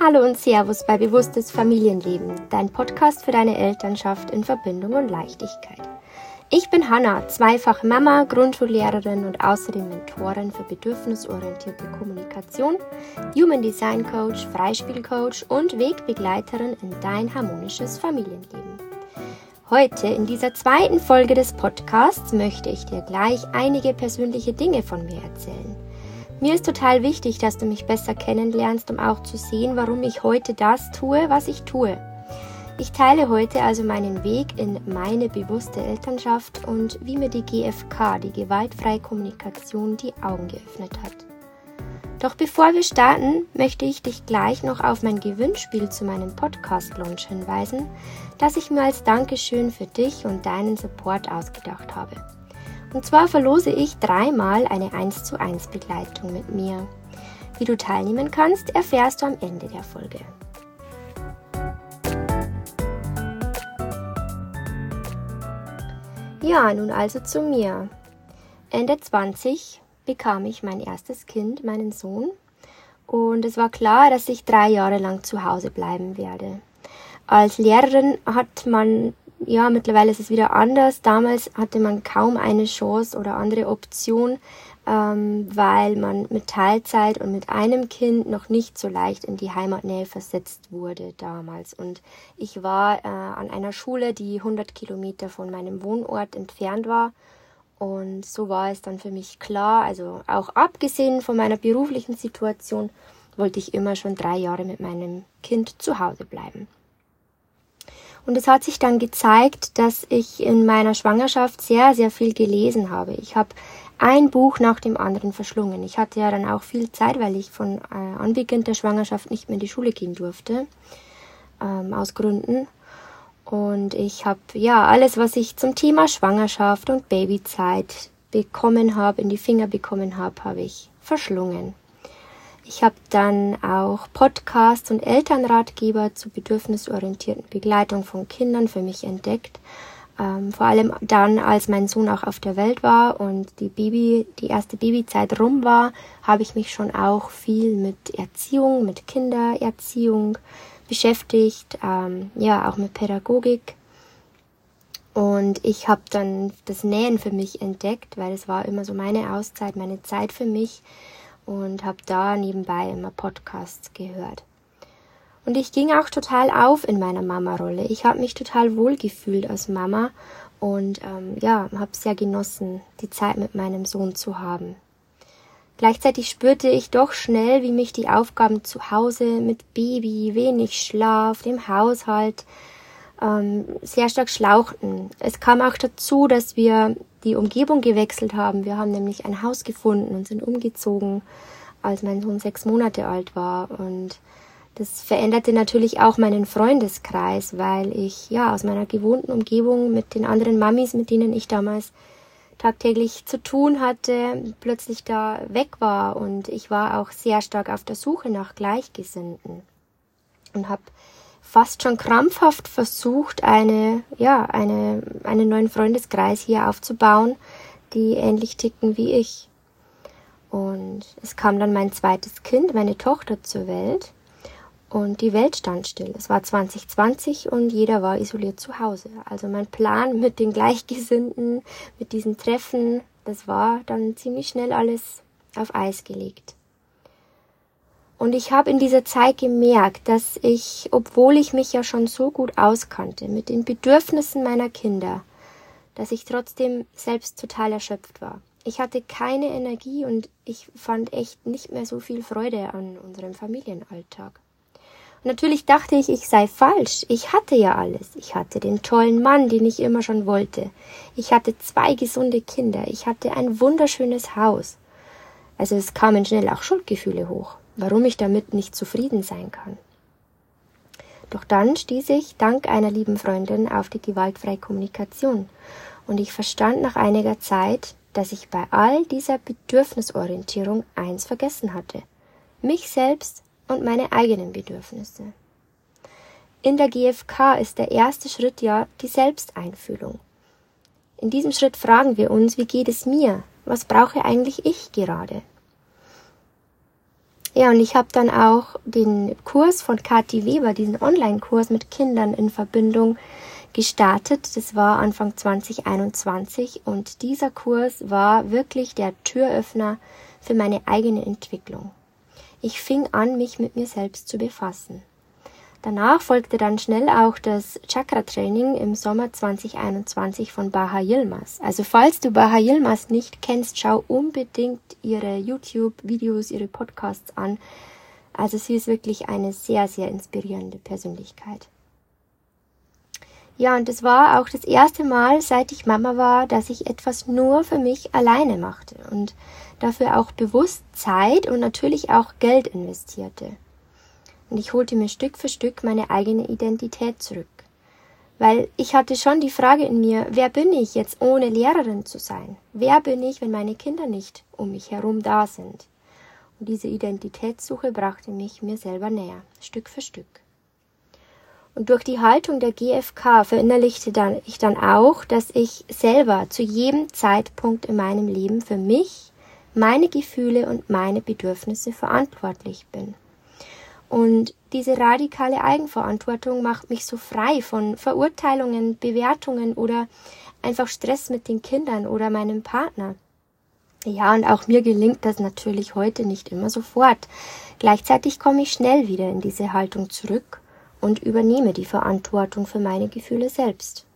Hallo und Servus bei Bewusstes Familienleben, dein Podcast für deine Elternschaft in Verbindung und Leichtigkeit. Ich bin Hanna, zweifache Mama, Grundschullehrerin und außerdem Mentorin für bedürfnisorientierte Kommunikation, Human Design Coach, Freispielcoach und Wegbegleiterin in dein harmonisches Familienleben. Heute in dieser zweiten Folge des Podcasts möchte ich dir gleich einige persönliche Dinge von mir erzählen. Mir ist total wichtig, dass du mich besser kennenlernst, um auch zu sehen, warum ich heute das tue, was ich tue. Ich teile heute also meinen Weg in meine bewusste Elternschaft und wie mir die GFK, die gewaltfreie Kommunikation, die Augen geöffnet hat. Doch bevor wir starten, möchte ich dich gleich noch auf mein Gewinnspiel zu meinem Podcast-Launch hinweisen, das ich mir als Dankeschön für dich und deinen Support ausgedacht habe. Und zwar verlose ich dreimal eine 1 zu 1 Begleitung mit mir. Wie du teilnehmen kannst, erfährst du am Ende der Folge. Ja, nun also zu mir. Ende 20 bekam ich mein erstes Kind, meinen Sohn. Und es war klar, dass ich drei Jahre lang zu Hause bleiben werde. Als Lehrerin hat man ja, mittlerweile ist es wieder anders. Damals hatte man kaum eine Chance oder andere Option, ähm, weil man mit Teilzeit und mit einem Kind noch nicht so leicht in die Heimatnähe versetzt wurde damals. Und ich war äh, an einer Schule, die 100 Kilometer von meinem Wohnort entfernt war. Und so war es dann für mich klar, also auch abgesehen von meiner beruflichen Situation, wollte ich immer schon drei Jahre mit meinem Kind zu Hause bleiben. Und es hat sich dann gezeigt, dass ich in meiner Schwangerschaft sehr, sehr viel gelesen habe. Ich habe ein Buch nach dem anderen verschlungen. Ich hatte ja dann auch viel Zeit, weil ich von äh, Anbeginn der Schwangerschaft nicht mehr in die Schule gehen durfte, ähm, aus Gründen. Und ich habe ja alles, was ich zum Thema Schwangerschaft und Babyzeit bekommen habe, in die Finger bekommen habe, habe ich verschlungen. Ich habe dann auch Podcasts und Elternratgeber zur bedürfnisorientierten Begleitung von Kindern für mich entdeckt. Ähm, vor allem dann, als mein Sohn auch auf der Welt war und die Baby, die erste Babyzeit rum war, habe ich mich schon auch viel mit Erziehung, mit Kindererziehung beschäftigt, ähm, ja, auch mit Pädagogik. Und ich habe dann das Nähen für mich entdeckt, weil es war immer so meine Auszeit, meine Zeit für mich und habe da nebenbei immer Podcasts gehört. Und ich ging auch total auf in meiner Mama-Rolle. Ich habe mich total wohl gefühlt als Mama und ähm, ja, habe sehr genossen, die Zeit mit meinem Sohn zu haben. Gleichzeitig spürte ich doch schnell, wie mich die Aufgaben zu Hause mit Baby, wenig Schlaf, dem Haushalt ähm, sehr stark schlauchten. Es kam auch dazu, dass wir die Umgebung gewechselt haben. Wir haben nämlich ein Haus gefunden und sind umgezogen, als mein Sohn sechs Monate alt war. Und das veränderte natürlich auch meinen Freundeskreis, weil ich ja aus meiner gewohnten Umgebung mit den anderen Mamis, mit denen ich damals tagtäglich zu tun hatte, plötzlich da weg war. Und ich war auch sehr stark auf der Suche nach Gleichgesinnten und habe fast schon krampfhaft versucht, eine, ja, eine, einen neuen Freundeskreis hier aufzubauen, die ähnlich ticken wie ich. Und es kam dann mein zweites Kind, meine Tochter zur Welt. Und die Welt stand still. Es war 2020 und jeder war isoliert zu Hause. Also mein Plan mit den Gleichgesinnten, mit diesen Treffen, das war dann ziemlich schnell alles auf Eis gelegt. Und ich habe in dieser Zeit gemerkt, dass ich, obwohl ich mich ja schon so gut auskannte mit den Bedürfnissen meiner Kinder, dass ich trotzdem selbst total erschöpft war. Ich hatte keine Energie und ich fand echt nicht mehr so viel Freude an unserem Familienalltag. Und natürlich dachte ich, ich sei falsch. Ich hatte ja alles. Ich hatte den tollen Mann, den ich immer schon wollte. Ich hatte zwei gesunde Kinder. Ich hatte ein wunderschönes Haus. Also es kamen schnell auch Schuldgefühle hoch warum ich damit nicht zufrieden sein kann. Doch dann stieß ich dank einer lieben Freundin auf die gewaltfreie Kommunikation und ich verstand nach einiger Zeit, dass ich bei all dieser Bedürfnisorientierung eins vergessen hatte. Mich selbst und meine eigenen Bedürfnisse. In der GfK ist der erste Schritt ja die Selbsteinfühlung. In diesem Schritt fragen wir uns, wie geht es mir? Was brauche eigentlich ich gerade? Ja, und ich habe dann auch den Kurs von Kathi Weber, diesen Online-Kurs mit Kindern in Verbindung gestartet. Das war Anfang 2021 und dieser Kurs war wirklich der Türöffner für meine eigene Entwicklung. Ich fing an, mich mit mir selbst zu befassen. Danach folgte dann schnell auch das Chakra-Training im Sommer 2021 von Baha Yilmaz. Also falls du Baha Yilmaz nicht kennst, schau unbedingt ihre YouTube-Videos, ihre Podcasts an. Also sie ist wirklich eine sehr, sehr inspirierende Persönlichkeit. Ja, und es war auch das erste Mal, seit ich Mama war, dass ich etwas nur für mich alleine machte und dafür auch bewusst Zeit und natürlich auch Geld investierte. Und ich holte mir Stück für Stück meine eigene Identität zurück. Weil ich hatte schon die Frage in mir, wer bin ich jetzt ohne Lehrerin zu sein? Wer bin ich, wenn meine Kinder nicht um mich herum da sind? Und diese Identitätssuche brachte mich mir selber näher, Stück für Stück. Und durch die Haltung der GfK verinnerlichte dann, ich dann auch, dass ich selber zu jedem Zeitpunkt in meinem Leben für mich, meine Gefühle und meine Bedürfnisse verantwortlich bin. Und diese radikale Eigenverantwortung macht mich so frei von Verurteilungen, Bewertungen oder einfach Stress mit den Kindern oder meinem Partner. Ja, und auch mir gelingt das natürlich heute nicht immer sofort. Gleichzeitig komme ich schnell wieder in diese Haltung zurück und übernehme die Verantwortung für meine Gefühle selbst.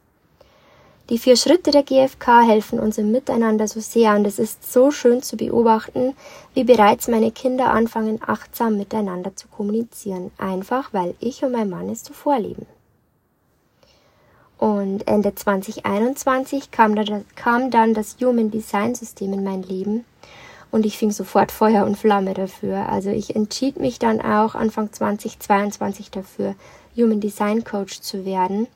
Die vier Schritte der GfK helfen uns im Miteinander so sehr und es ist so schön zu beobachten, wie bereits meine Kinder anfangen, achtsam miteinander zu kommunizieren, einfach weil ich und mein Mann es so vorleben. Und Ende 2021 kam, da, kam dann das Human Design System in mein Leben und ich fing sofort Feuer und Flamme dafür. Also ich entschied mich dann auch Anfang 2022 dafür, Human Design Coach zu werden.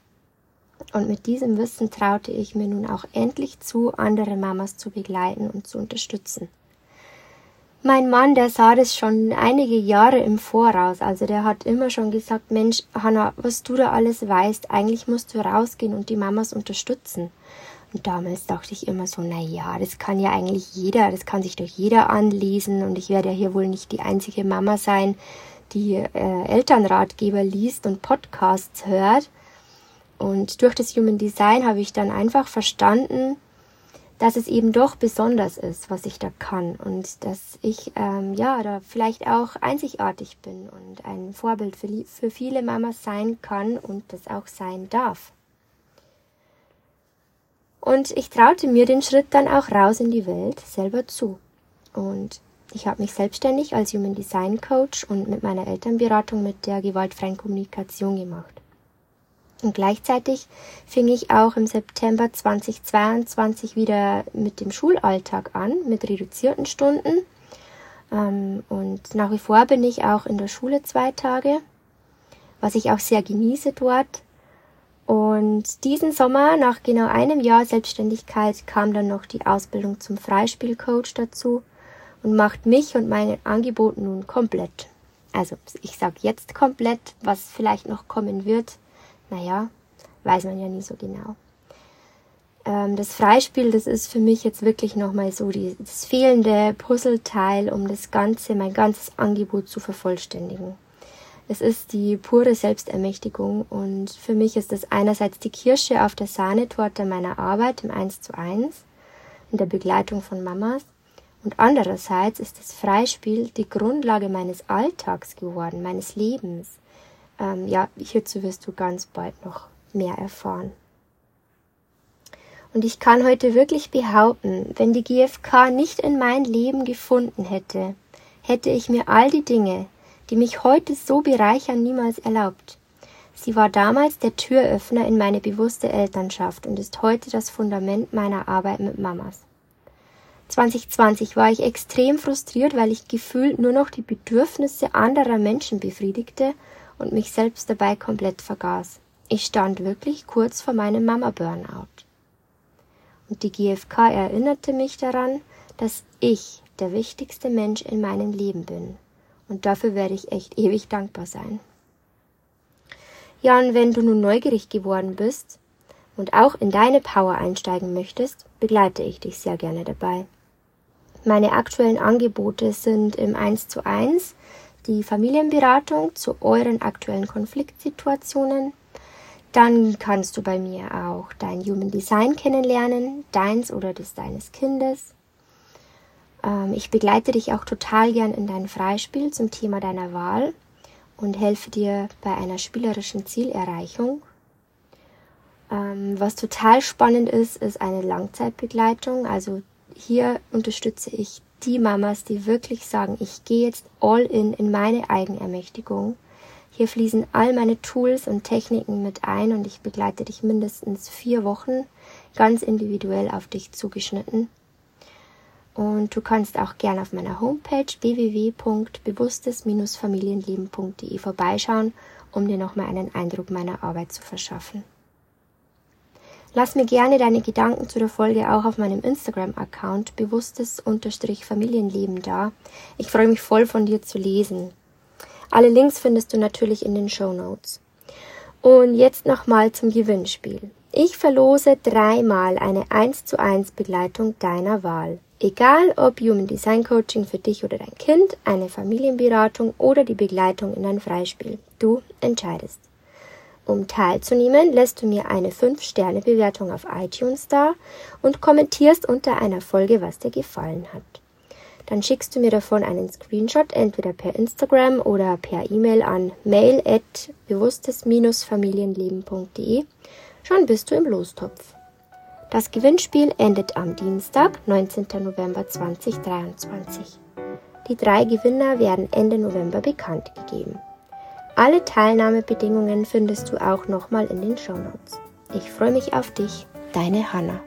Und mit diesem Wissen traute ich mir nun auch endlich zu, andere Mamas zu begleiten und zu unterstützen. Mein Mann, der sah das schon einige Jahre im Voraus. Also der hat immer schon gesagt, Mensch, Hanna, was du da alles weißt, eigentlich musst du rausgehen und die Mamas unterstützen. Und damals dachte ich immer so, na ja, das kann ja eigentlich jeder, das kann sich doch jeder anlesen und ich werde ja hier wohl nicht die einzige Mama sein, die äh, Elternratgeber liest und Podcasts hört. Und durch das Human Design habe ich dann einfach verstanden, dass es eben doch besonders ist, was ich da kann und dass ich ähm, ja da vielleicht auch einzigartig bin und ein Vorbild für, für viele Mamas sein kann und das auch sein darf. Und ich traute mir den Schritt dann auch raus in die Welt selber zu. Und ich habe mich selbstständig als Human Design Coach und mit meiner Elternberatung mit der gewaltfreien Kommunikation gemacht. Und gleichzeitig fing ich auch im September 2022 wieder mit dem Schulalltag an, mit reduzierten Stunden. Ähm, und nach wie vor bin ich auch in der Schule zwei Tage, was ich auch sehr genieße dort. Und diesen Sommer, nach genau einem Jahr Selbstständigkeit, kam dann noch die Ausbildung zum Freispielcoach dazu und macht mich und mein Angebot nun komplett. Also ich sage jetzt komplett, was vielleicht noch kommen wird. Naja, weiß man ja nie so genau. Ähm, das Freispiel, das ist für mich jetzt wirklich nochmal so die, das fehlende Puzzleteil, um das Ganze, mein ganzes Angebot zu vervollständigen. Es ist die pure Selbstermächtigung und für mich ist es einerseits die Kirsche auf der Sahnetorte meiner Arbeit im 1 zu 1, in der Begleitung von Mamas und andererseits ist das Freispiel die Grundlage meines Alltags geworden, meines Lebens. Ähm, ja, hierzu wirst du ganz bald noch mehr erfahren. Und ich kann heute wirklich behaupten, wenn die GfK nicht in mein Leben gefunden hätte, hätte ich mir all die Dinge, die mich heute so bereichern, niemals erlaubt. Sie war damals der Türöffner in meine bewusste Elternschaft und ist heute das Fundament meiner Arbeit mit Mamas. 2020 war ich extrem frustriert, weil ich gefühlt nur noch die Bedürfnisse anderer Menschen befriedigte und mich selbst dabei komplett vergaß. Ich stand wirklich kurz vor meinem Mama-Burnout. Und die GfK erinnerte mich daran, dass ich der wichtigste Mensch in meinem Leben bin. Und dafür werde ich echt ewig dankbar sein. Ja, und wenn du nun neugierig geworden bist und auch in deine Power einsteigen möchtest, begleite ich dich sehr gerne dabei. Meine aktuellen Angebote sind im 1 zu 1 die Familienberatung zu euren aktuellen Konfliktsituationen. Dann kannst du bei mir auch dein Human Design kennenlernen, deins oder des deines Kindes. Ähm, ich begleite dich auch total gern in dein Freispiel zum Thema deiner Wahl und helfe dir bei einer spielerischen Zielerreichung. Ähm, was total spannend ist, ist eine Langzeitbegleitung. Also hier unterstütze ich die Mamas, die wirklich sagen, ich gehe jetzt all in in meine Eigenermächtigung. Hier fließen all meine Tools und Techniken mit ein und ich begleite dich mindestens vier Wochen ganz individuell auf dich zugeschnitten. Und du kannst auch gerne auf meiner Homepage www.bewusstes-familienleben.de vorbeischauen, um dir nochmal einen Eindruck meiner Arbeit zu verschaffen. Lass mir gerne deine Gedanken zu der Folge auch auf meinem Instagram-Account bewusstes-familienleben da. Ich freue mich voll von dir zu lesen. Alle Links findest du natürlich in den Show Notes. Und jetzt nochmal zum Gewinnspiel. Ich verlose dreimal eine 1 zu 1 Begleitung deiner Wahl. Egal ob Human Design Coaching für dich oder dein Kind, eine Familienberatung oder die Begleitung in ein Freispiel. Du entscheidest. Um teilzunehmen, lässt du mir eine 5-Sterne-Bewertung auf iTunes da und kommentierst unter einer Folge, was dir gefallen hat. Dann schickst du mir davon einen Screenshot entweder per Instagram oder per E-Mail an mail at bewusstes-familienleben.de. Schon bist du im Lostopf. Das Gewinnspiel endet am Dienstag, 19. November 2023. Die drei Gewinner werden Ende November bekannt gegeben. Alle Teilnahmebedingungen findest du auch nochmal in den Shownotes. Ich freue mich auf dich, deine Hanna.